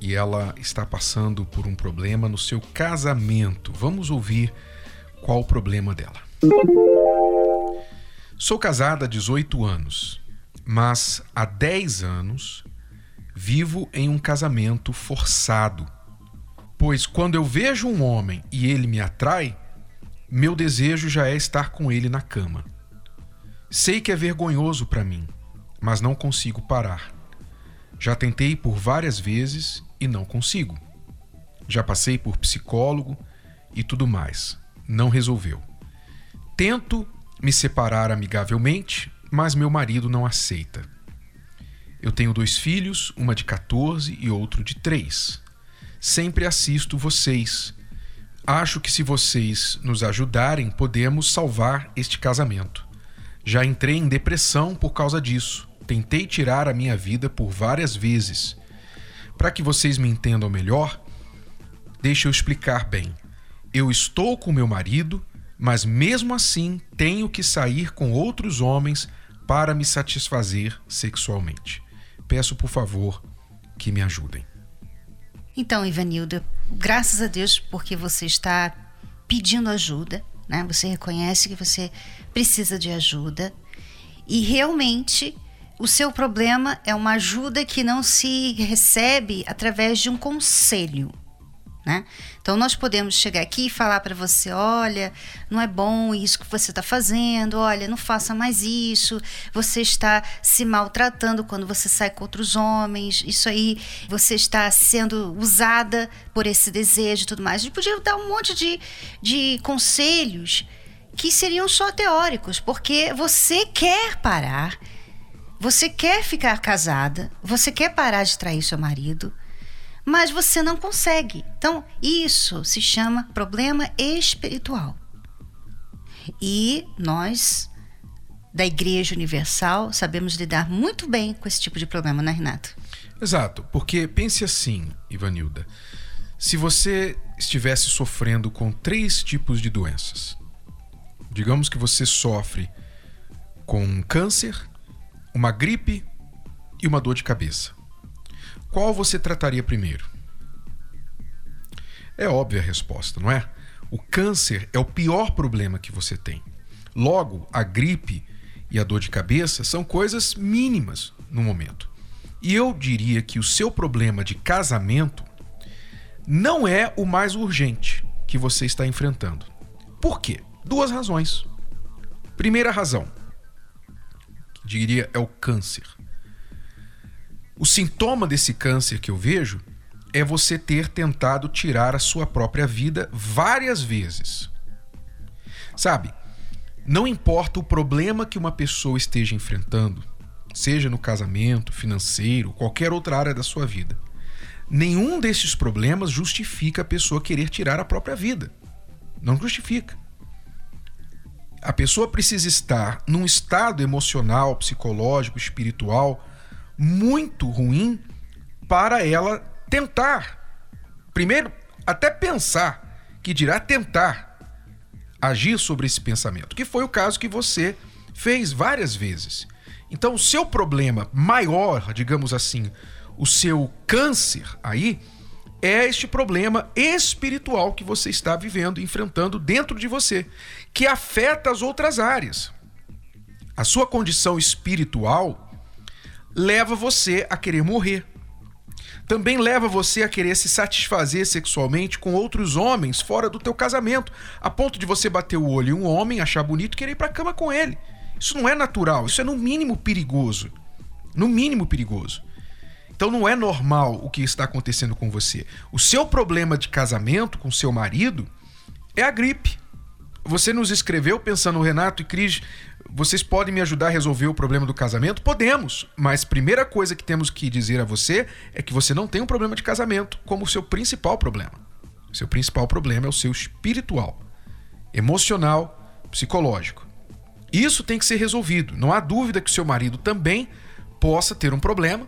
e ela está passando por um problema no seu casamento. Vamos ouvir qual o problema dela. Sou casada há 18 anos, mas há 10 anos vivo em um casamento forçado. Pois quando eu vejo um homem e ele me atrai, meu desejo já é estar com ele na cama. Sei que é vergonhoso para mim, mas não consigo parar. Já tentei por várias vezes e não consigo. Já passei por psicólogo e tudo mais. Não resolveu. Tento me separar amigavelmente, mas meu marido não aceita. Eu tenho dois filhos, uma de 14 e outro de 3. Sempre assisto vocês. Acho que se vocês nos ajudarem, podemos salvar este casamento. Já entrei em depressão por causa disso. Tentei tirar a minha vida por várias vezes. Para que vocês me entendam melhor, deixa eu explicar bem. Eu estou com meu marido, mas mesmo assim tenho que sair com outros homens para me satisfazer sexualmente. Peço, por favor, que me ajudem. Então, Ivanilda, graças a Deus porque você está pedindo ajuda, né? Você reconhece que você precisa de ajuda e realmente o seu problema é uma ajuda que não se recebe através de um conselho. Né? Então nós podemos chegar aqui e falar para você, olha, não é bom isso que você está fazendo, olha, não faça mais isso, você está se maltratando quando você sai com outros homens, isso aí você está sendo usada por esse desejo e tudo mais. A gente podia dar um monte de, de conselhos que seriam só teóricos, porque você quer parar você quer ficar casada, você quer parar de trair seu marido, mas você não consegue. Então, isso se chama problema espiritual. E nós, da Igreja Universal, sabemos lidar muito bem com esse tipo de problema, né, Renato? Exato, porque pense assim, Ivanilda. Se você estivesse sofrendo com três tipos de doenças, digamos que você sofre com câncer, uma gripe e uma dor de cabeça. Qual você trataria primeiro? É óbvia a resposta, não é? O câncer é o pior problema que você tem. Logo, a gripe e a dor de cabeça são coisas mínimas no momento. E eu diria que o seu problema de casamento não é o mais urgente que você está enfrentando. Por quê? Duas razões. Primeira razão: diria é o câncer. O sintoma desse câncer que eu vejo é você ter tentado tirar a sua própria vida várias vezes. Sabe, não importa o problema que uma pessoa esteja enfrentando, seja no casamento, financeiro, qualquer outra área da sua vida, nenhum desses problemas justifica a pessoa querer tirar a própria vida. Não justifica a pessoa precisa estar num estado emocional, psicológico, espiritual muito ruim para ela tentar. Primeiro, até pensar, que dirá tentar agir sobre esse pensamento, que foi o caso que você fez várias vezes. Então, o seu problema maior, digamos assim, o seu câncer aí, é este problema espiritual que você está vivendo, enfrentando dentro de você, que afeta as outras áreas. A sua condição espiritual leva você a querer morrer. Também leva você a querer se satisfazer sexualmente com outros homens fora do teu casamento, a ponto de você bater o olho em um homem, achar bonito e querer ir para cama com ele. Isso não é natural, isso é no mínimo perigoso. No mínimo perigoso. Então não é normal o que está acontecendo com você. O seu problema de casamento com seu marido é a gripe. Você nos escreveu pensando, Renato e Cris, vocês podem me ajudar a resolver o problema do casamento? Podemos, mas primeira coisa que temos que dizer a você é que você não tem um problema de casamento como seu principal problema. Seu principal problema é o seu espiritual, emocional, psicológico. Isso tem que ser resolvido. Não há dúvida que seu marido também possa ter um problema.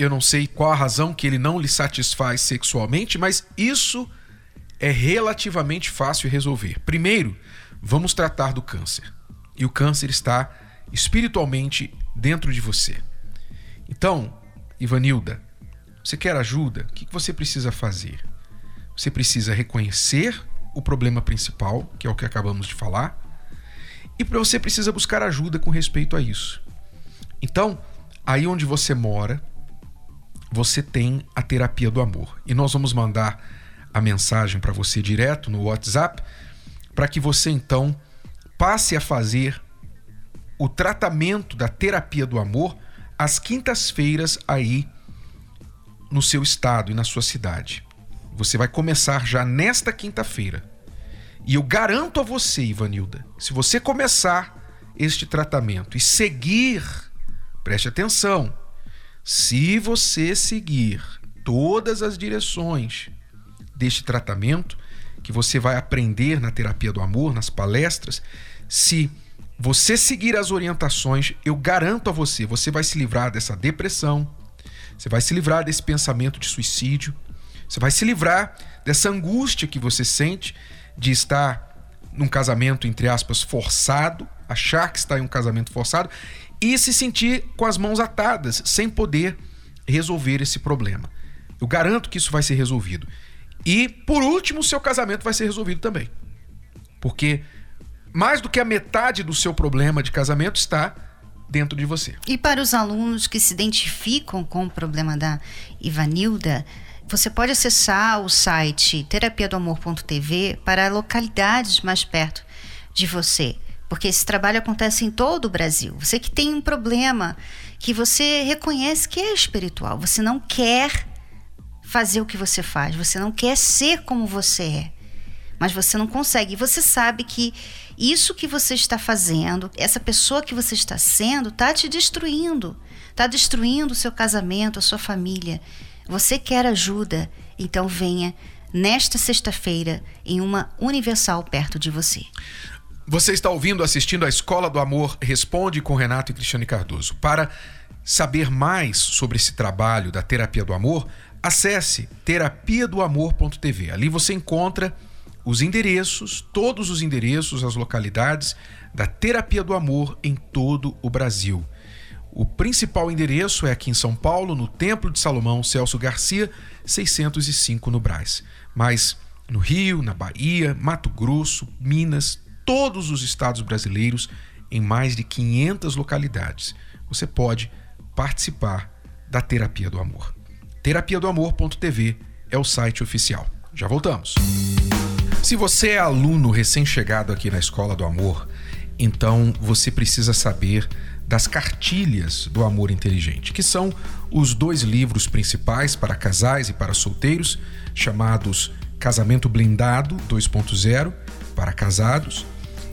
Eu não sei qual a razão que ele não lhe satisfaz sexualmente, mas isso é relativamente fácil resolver. Primeiro, vamos tratar do câncer. E o câncer está espiritualmente dentro de você. Então, Ivanilda, você quer ajuda? O que você precisa fazer? Você precisa reconhecer o problema principal, que é o que acabamos de falar, e você precisa buscar ajuda com respeito a isso. Então, aí onde você mora, você tem a terapia do amor. E nós vamos mandar a mensagem para você direto no WhatsApp, para que você então passe a fazer o tratamento da terapia do amor às quintas-feiras aí no seu estado e na sua cidade. Você vai começar já nesta quinta-feira. E eu garanto a você, Ivanilda, se você começar este tratamento e seguir, preste atenção, se você seguir todas as direções deste tratamento que você vai aprender na terapia do amor, nas palestras, se você seguir as orientações, eu garanto a você, você vai se livrar dessa depressão, você vai se livrar desse pensamento de suicídio, você vai se livrar dessa angústia que você sente de estar num casamento, entre aspas, forçado, achar que está em um casamento forçado e se sentir com as mãos atadas, sem poder resolver esse problema. Eu garanto que isso vai ser resolvido. E, por último, o seu casamento vai ser resolvido também. Porque mais do que a metade do seu problema de casamento está dentro de você. E para os alunos que se identificam com o problema da Ivanilda, você pode acessar o site terapiadoamor.tv para localidades mais perto de você, porque esse trabalho acontece em todo o Brasil. Você que tem um problema que você reconhece que é espiritual, você não quer fazer o que você faz, você não quer ser como você é, mas você não consegue. E você sabe que isso que você está fazendo, essa pessoa que você está sendo, está te destruindo. Está destruindo o seu casamento, a sua família. Você quer ajuda, então venha nesta sexta-feira em uma Universal perto de você. Você está ouvindo, assistindo a Escola do Amor Responde com Renato e Cristiane Cardoso. Para saber mais sobre esse trabalho da terapia do amor, acesse terapia do amor.tv. Ali você encontra os endereços, todos os endereços, as localidades da Terapia do Amor em todo o Brasil. O principal endereço é aqui em São Paulo, no Templo de Salomão Celso Garcia, 605 no Brás. Mas no Rio, na Bahia, Mato Grosso, Minas, todos os estados brasileiros, em mais de 500 localidades, você pode participar da Terapia do Amor. Terapia do Amor.tv é o site oficial. Já voltamos. Se você é aluno recém-chegado aqui na Escola do Amor, então você precisa saber das cartilhas do amor inteligente, que são os dois livros principais para casais e para solteiros, chamados Casamento Blindado 2.0 para casados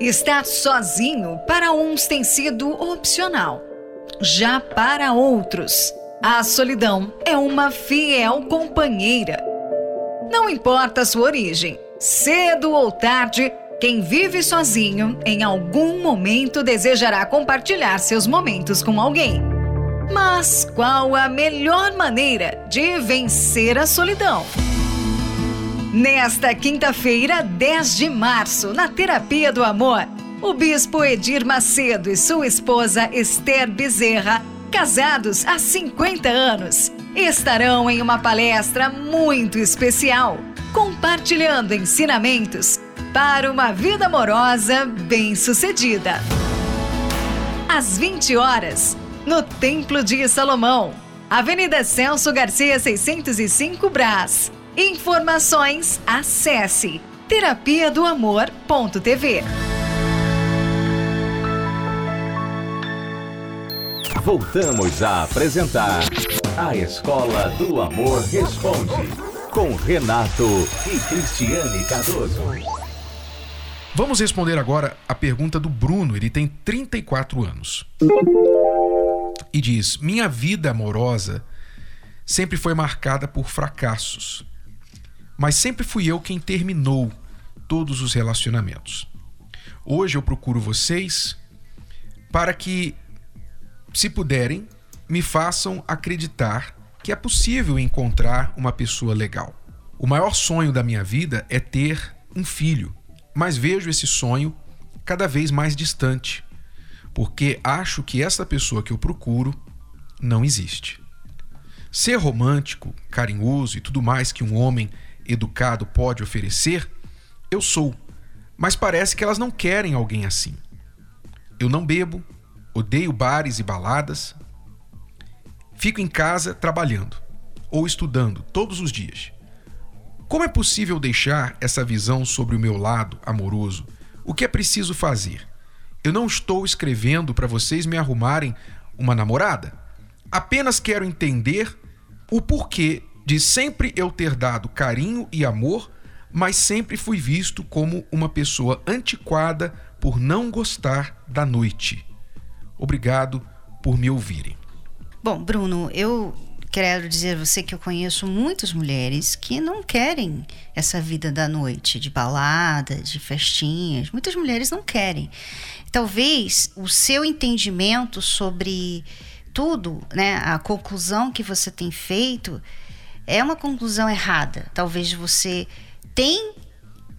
Estar sozinho para uns tem sido opcional. Já para outros, a solidão é uma fiel companheira. Não importa a sua origem, cedo ou tarde, quem vive sozinho em algum momento desejará compartilhar seus momentos com alguém. Mas qual a melhor maneira de vencer a solidão? Nesta quinta-feira, 10 de março, na Terapia do Amor, o bispo Edir Macedo e sua esposa Esther Bezerra, casados há 50 anos, estarão em uma palestra muito especial, compartilhando ensinamentos para uma vida amorosa bem-sucedida. Às 20 horas, no Templo de Salomão, Avenida Celso Garcia 605 Brás. Informações, acesse terapia do amor.tv. Voltamos a apresentar A Escola do Amor Responde, com Renato e Cristiane Cardoso. Vamos responder agora a pergunta do Bruno. Ele tem 34 anos. E diz: Minha vida amorosa sempre foi marcada por fracassos, mas sempre fui eu quem terminou todos os relacionamentos. Hoje eu procuro vocês para que, se puderem, me façam acreditar que é possível encontrar uma pessoa legal. O maior sonho da minha vida é ter um filho mas vejo esse sonho cada vez mais distante, porque acho que essa pessoa que eu procuro não existe. Ser romântico, carinhoso e tudo mais que um homem educado pode oferecer, eu sou, mas parece que elas não querem alguém assim. Eu não bebo, odeio bares e baladas, fico em casa trabalhando ou estudando todos os dias. Como é possível deixar essa visão sobre o meu lado amoroso? O que é preciso fazer? Eu não estou escrevendo para vocês me arrumarem uma namorada. Apenas quero entender o porquê de sempre eu ter dado carinho e amor, mas sempre fui visto como uma pessoa antiquada por não gostar da noite. Obrigado por me ouvirem. Bom, Bruno, eu quero dizer a você que eu conheço muitas mulheres que não querem essa vida da noite, de balada, de festinhas. Muitas mulheres não querem. Talvez o seu entendimento sobre tudo, né, a conclusão que você tem feito é uma conclusão errada. Talvez você tem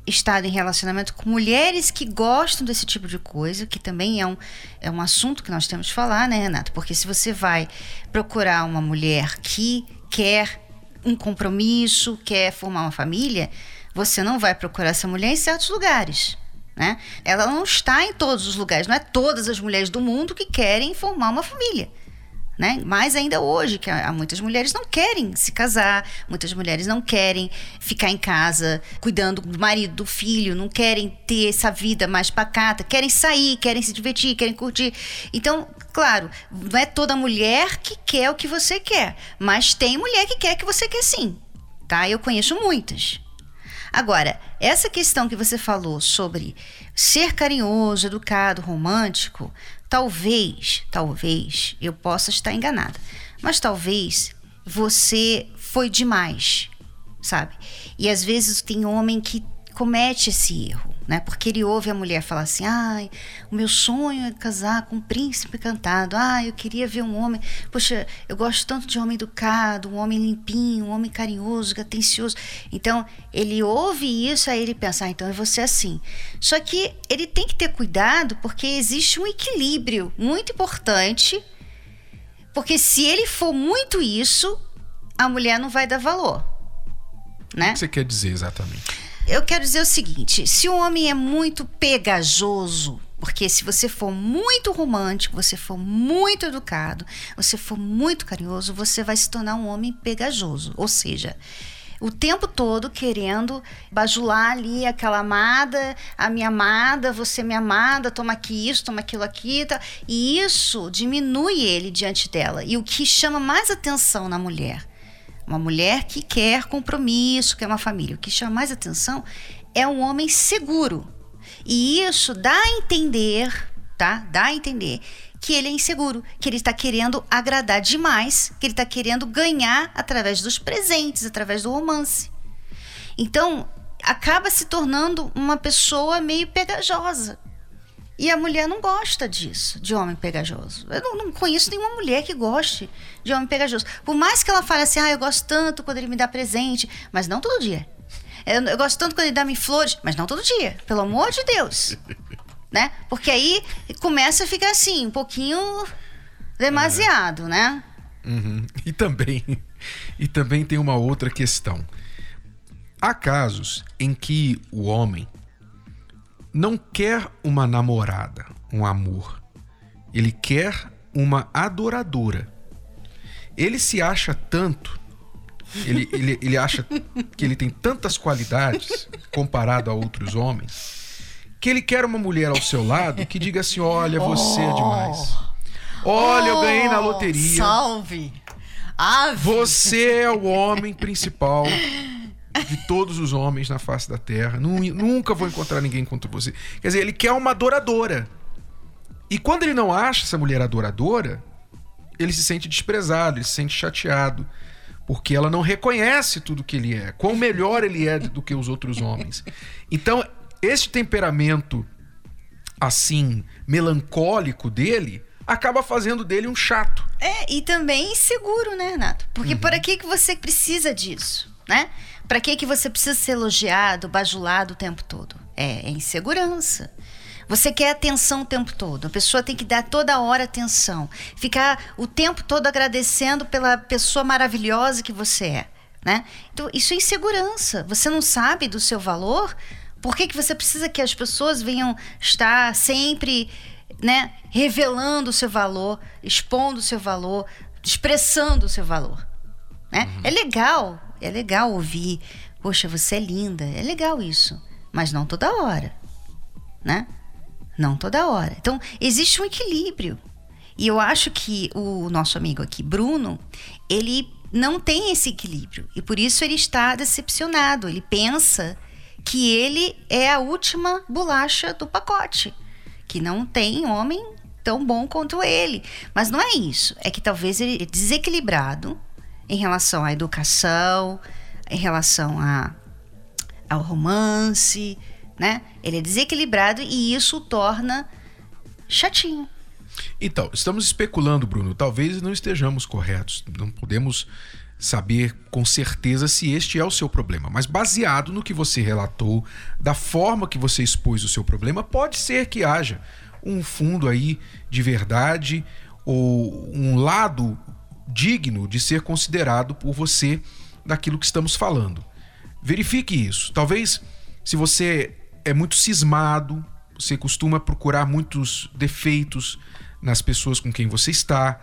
estado em relacionamento com mulheres que gostam desse tipo de coisa, que também é um, é um assunto que nós temos que falar, né, Renato? Porque se você vai procurar uma mulher que quer um compromisso, quer formar uma família, você não vai procurar essa mulher em certos lugares. Né? Ela não está em todos os lugares, não é todas as mulheres do mundo que querem formar uma família né? Mais ainda hoje, que há muitas mulheres não querem se casar, muitas mulheres não querem ficar em casa cuidando do marido, do filho, não querem ter essa vida mais pacata, querem sair, querem se divertir, querem curtir. Então, claro, não é toda mulher que quer o que você quer, mas tem mulher que quer que você quer sim, tá? Eu conheço muitas. Agora, essa questão que você falou sobre ser carinhoso, educado, romântico, talvez, talvez eu possa estar enganada, mas talvez você foi demais, sabe? E às vezes tem homem que comete esse erro né? Porque ele ouve a mulher falar assim: ai, o meu sonho é casar com um príncipe cantado. Ah, eu queria ver um homem. Poxa, eu gosto tanto de homem educado, um homem limpinho, um homem carinhoso, atencioso. Então, ele ouve isso, aí ele pensa: ah, então eu vou ser assim. Só que ele tem que ter cuidado porque existe um equilíbrio muito importante. Porque se ele for muito isso, a mulher não vai dar valor. Né? O que você quer dizer exatamente? Eu quero dizer o seguinte: se o homem é muito pegajoso, porque se você for muito romântico, você for muito educado, você for muito carinhoso, você vai se tornar um homem pegajoso. Ou seja, o tempo todo querendo bajular ali aquela amada, a minha amada, você minha amada, toma aqui isso, toma aquilo aqui. Tá? E isso diminui ele diante dela. E o que chama mais atenção na mulher uma mulher que quer compromisso, quer uma família. O que chama mais atenção é um homem seguro. E isso dá a entender, tá? Dá a entender que ele é inseguro, que ele está querendo agradar demais, que ele está querendo ganhar através dos presentes, através do romance. Então, acaba se tornando uma pessoa meio pegajosa. E a mulher não gosta disso, de homem pegajoso. Eu não, não, conheço nenhuma mulher que goste de homem pegajoso. Por mais que ela fale assim, ah, eu gosto tanto quando ele me dá presente, mas não todo dia. Eu, eu gosto tanto quando ele dá-me flores, mas não todo dia. Pelo amor de Deus. né? Porque aí começa a ficar assim, um pouquinho demasiado, né? Uhum. E também, e também tem uma outra questão. Há casos em que o homem não quer uma namorada, um amor. Ele quer uma adoradora. Ele se acha tanto, ele, ele, ele acha que ele tem tantas qualidades comparado a outros homens, que ele quer uma mulher ao seu lado que diga assim: Olha, você é demais. Olha, eu ganhei na loteria. Salve! Ave. Você é o homem principal de todos os homens na face da terra. Nunca vou encontrar ninguém contra você. Quer dizer, ele quer uma adoradora. E quando ele não acha essa mulher adoradora, ele se sente desprezado, ele se sente chateado. Porque ela não reconhece tudo que ele é. Quão melhor ele é do que os outros homens. Então, esse temperamento assim, melancólico dele, acaba fazendo dele um chato. É, e também inseguro, né, Renato? Porque uhum. por aqui que você precisa disso, né? Para que que você precisa ser elogiado, bajulado o tempo todo? É, é insegurança. Você quer atenção o tempo todo. A pessoa tem que dar toda hora atenção. Ficar o tempo todo agradecendo pela pessoa maravilhosa que você é. Né? Então, isso é insegurança. Você não sabe do seu valor. Por que, que você precisa que as pessoas venham estar sempre né, revelando o seu valor, expondo o seu valor, expressando o seu valor? Né? Uhum. É legal é legal ouvir, poxa, você é linda. É legal isso. Mas não toda hora. Né? Não toda hora. Então, existe um equilíbrio. E eu acho que o nosso amigo aqui, Bruno, ele não tem esse equilíbrio. E por isso ele está decepcionado. Ele pensa que ele é a última bolacha do pacote. Que não tem homem tão bom quanto ele. Mas não é isso. É que talvez ele é desequilibrado em relação à educação, em relação a, ao romance, né? Ele é desequilibrado e isso o torna chatinho. Então, estamos especulando, Bruno. Talvez não estejamos corretos. Não podemos saber com certeza se este é o seu problema. Mas baseado no que você relatou, da forma que você expôs o seu problema, pode ser que haja um fundo aí de verdade ou um lado digno de ser considerado por você daquilo que estamos falando. Verifique isso. Talvez, se você é muito cismado, você costuma procurar muitos defeitos nas pessoas com quem você está,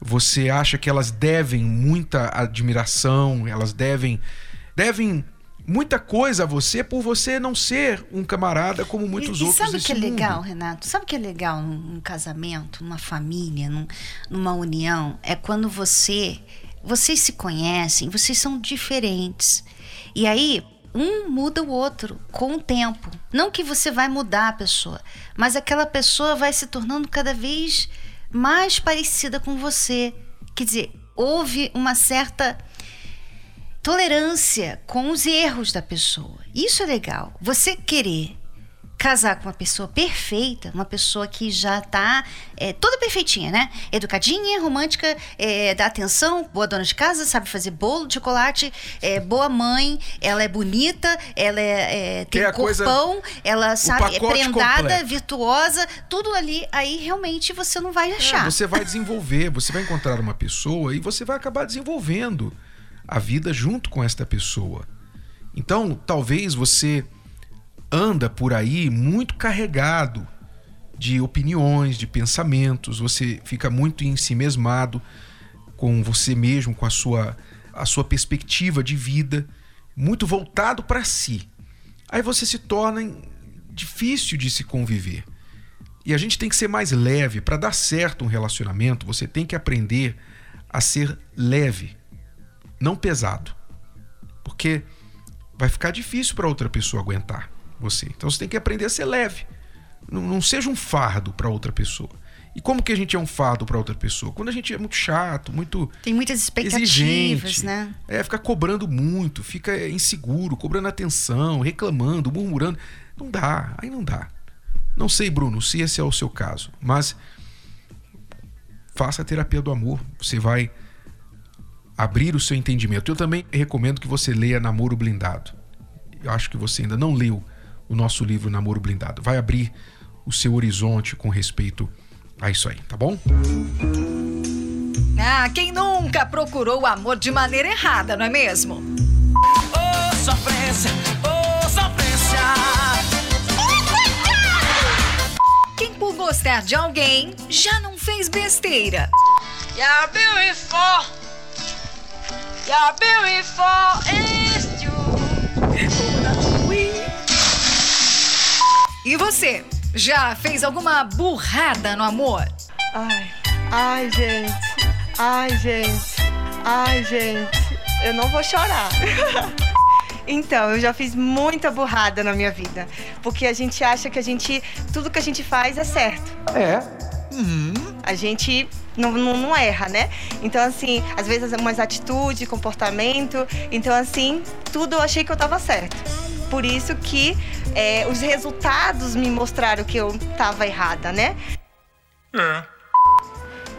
você acha que elas devem muita admiração, elas devem devem muita coisa a você por você não ser um camarada como muitos e, outros. Sabe o que é mundo. legal, Renato? Sabe o que é legal num, num casamento, numa família, num, numa união? É quando você. Vocês se conhecem, vocês são diferentes. E aí, um muda o outro com o tempo. Não que você vai mudar a pessoa, mas aquela pessoa vai se tornando cada vez mais parecida com você. Quer dizer, houve uma certa tolerância com os erros da pessoa. Isso é legal. Você querer casar com uma pessoa perfeita, uma pessoa que já está é, toda perfeitinha, né? Educadinha, romântica, é, dá atenção, boa dona de casa, sabe fazer bolo de chocolate, é, boa mãe, ela é bonita, ela é, é tem corpão, coisa, ela sabe, é prendada, completo. virtuosa, tudo ali. Aí realmente você não vai é, achar. você vai desenvolver, você vai encontrar uma pessoa e você vai acabar desenvolvendo a vida junto com esta pessoa. Então, talvez você anda por aí muito carregado de opiniões, de pensamentos, você fica muito em si mesmado com você mesmo, com a sua a sua perspectiva de vida, muito voltado para si. Aí você se torna difícil de se conviver. E a gente tem que ser mais leve para dar certo um relacionamento, você tem que aprender a ser leve não pesado. Porque vai ficar difícil para outra pessoa aguentar você. Então você tem que aprender a ser leve. Não, não seja um fardo para outra pessoa. E como que a gente é um fardo para outra pessoa? Quando a gente é muito chato, muito tem muitas expectativas, exigente, né? É, fica cobrando muito, fica inseguro, cobrando atenção, reclamando, murmurando, não dá, aí não dá. Não sei, Bruno, se esse é o seu caso, mas faça a terapia do amor. Você vai abrir o seu entendimento. Eu também recomendo que você leia Namoro Blindado. Eu acho que você ainda não leu o nosso livro Namoro Blindado. Vai abrir o seu horizonte com respeito a isso aí, tá bom? Ah, quem nunca procurou o amor de maneira errada, não é mesmo? Oh, sofrência, oh, sofrência. Quem por gostar de alguém já não fez besteira. You're beautiful. You're beautiful. It's you. E você, já fez alguma burrada no amor? Ai, ai, gente. Ai, gente. Ai, gente. Eu não vou chorar. Então, eu já fiz muita burrada na minha vida. Porque a gente acha que a gente. Tudo que a gente faz é certo. É. A gente não, não, não erra, né? Então, assim, às vezes umas atitudes, comportamento. Então, assim, tudo eu achei que eu tava certo. Por isso que é, os resultados me mostraram que eu tava errada, né?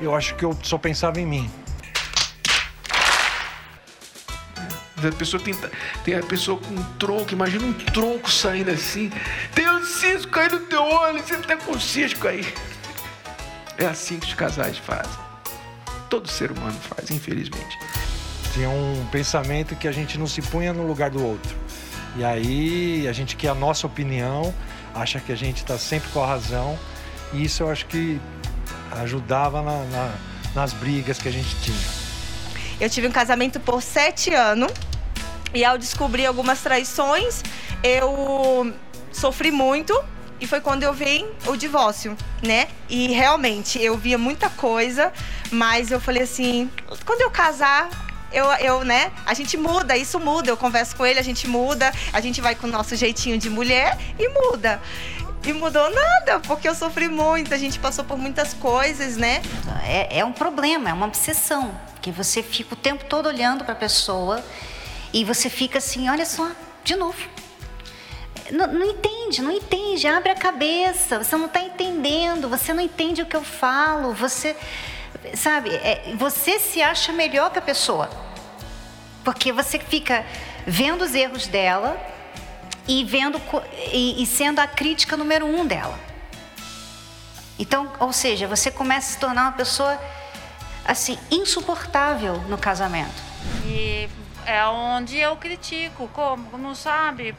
Eu acho que eu só pensava em mim. A pessoa tem, tem a pessoa com um tronco, imagina um tronco saindo assim. Tem um cisco caindo no teu olho, você tá com um cisco aí. É assim que os casais fazem. Todo ser humano faz, infelizmente. Tinha um pensamento que a gente não se punha no lugar do outro. E aí a gente quer a nossa opinião, acha que a gente está sempre com a razão. E isso eu acho que ajudava na- na- nas brigas que a gente tinha. Eu tive um casamento por sete anos e ao descobrir algumas traições, eu sofri muito e foi quando eu vi o divórcio, né? E realmente eu via muita coisa, mas eu falei assim, quando eu casar, eu, eu, né? A gente muda, isso muda. Eu converso com ele, a gente muda, a gente vai com o nosso jeitinho de mulher e muda. E mudou nada, porque eu sofri muito, a gente passou por muitas coisas, né? É, é um problema, é uma obsessão. Que você fica o tempo todo olhando para a pessoa e você fica assim, olha só, de novo. Não, não não entende, abre a cabeça, você não está entendendo, você não entende o que eu falo, você, sabe, é, você se acha melhor que a pessoa. Porque você fica vendo os erros dela e vendo e, e sendo a crítica número um dela. Então, ou seja, você começa a se tornar uma pessoa assim insuportável no casamento. E é onde eu critico, como não sabe,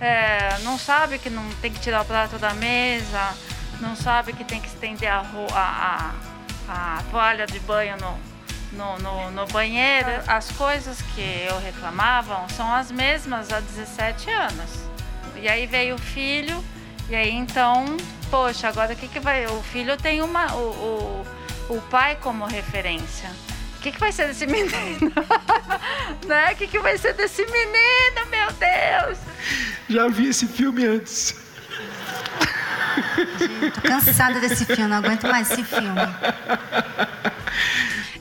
é, não sabe que não tem que tirar o prato da mesa, não sabe que tem que estender a, a, a, a toalha de banho no, no, no, no banheiro. As coisas que eu reclamava são as mesmas há 17 anos. E aí veio o filho, e aí então, poxa, agora o que, que vai. O filho tem uma. o, o, o pai como referência. O que, que vai ser desse menino? né? O que, que vai ser desse menino, meu Deus? Já vi esse filme antes. Tô cansada desse filme, não aguento mais esse filme.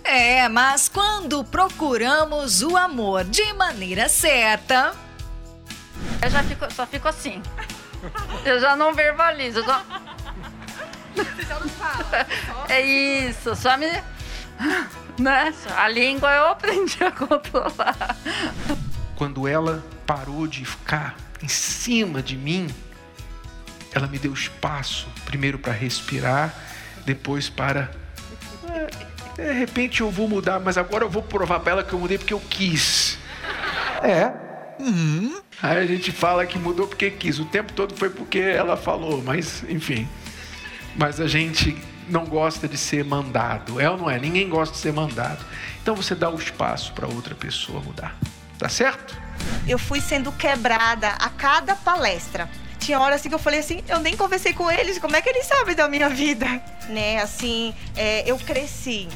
É, mas quando procuramos o amor de maneira certa, Eu já fico, só fico assim. Eu já não verbalizo. eu Só... É isso, só me. Né? A língua eu aprendi a controlar. Quando ela parou de ficar em cima de mim, ela me deu espaço, primeiro para respirar, depois para. "É, De repente eu vou mudar, mas agora eu vou provar para ela que eu mudei porque eu quis. É. Aí a gente fala que mudou porque quis. O tempo todo foi porque ela falou, mas enfim. Mas a gente não gosta de ser mandado. É ou não é? Ninguém gosta de ser mandado. Então você dá o espaço para outra pessoa mudar. Tá certo? eu fui sendo quebrada a cada palestra. Tinha hora assim que eu falei assim, eu nem conversei com eles, como é que eles sabem da minha vida? Né, assim, é, eu cresci.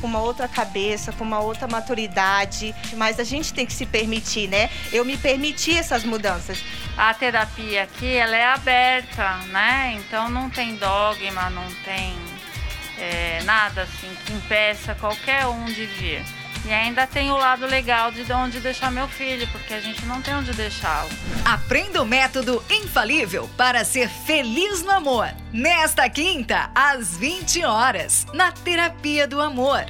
Com uma outra cabeça, com uma outra maturidade, mas a gente tem que se permitir, né? Eu me permiti essas mudanças. A terapia aqui, ela é aberta, né? Então não tem dogma, não tem é, nada assim que impeça qualquer um de vir. E ainda tem o lado legal de onde deixar meu filho, porque a gente não tem onde deixá-lo. Aprenda o método infalível para ser feliz no amor. Nesta quinta, às 20 horas, na Terapia do Amor.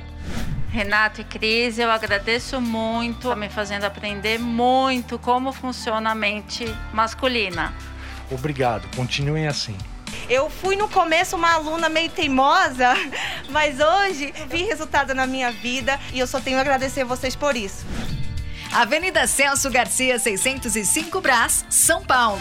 Renato e Cris, eu agradeço muito, me fazendo aprender muito como funciona a mente masculina. Obrigado, continuem assim. Eu fui no começo uma aluna meio teimosa, mas hoje vi resultado na minha vida e eu só tenho a agradecer vocês por isso. Avenida Celso Garcia, 605 Brás, São Paulo.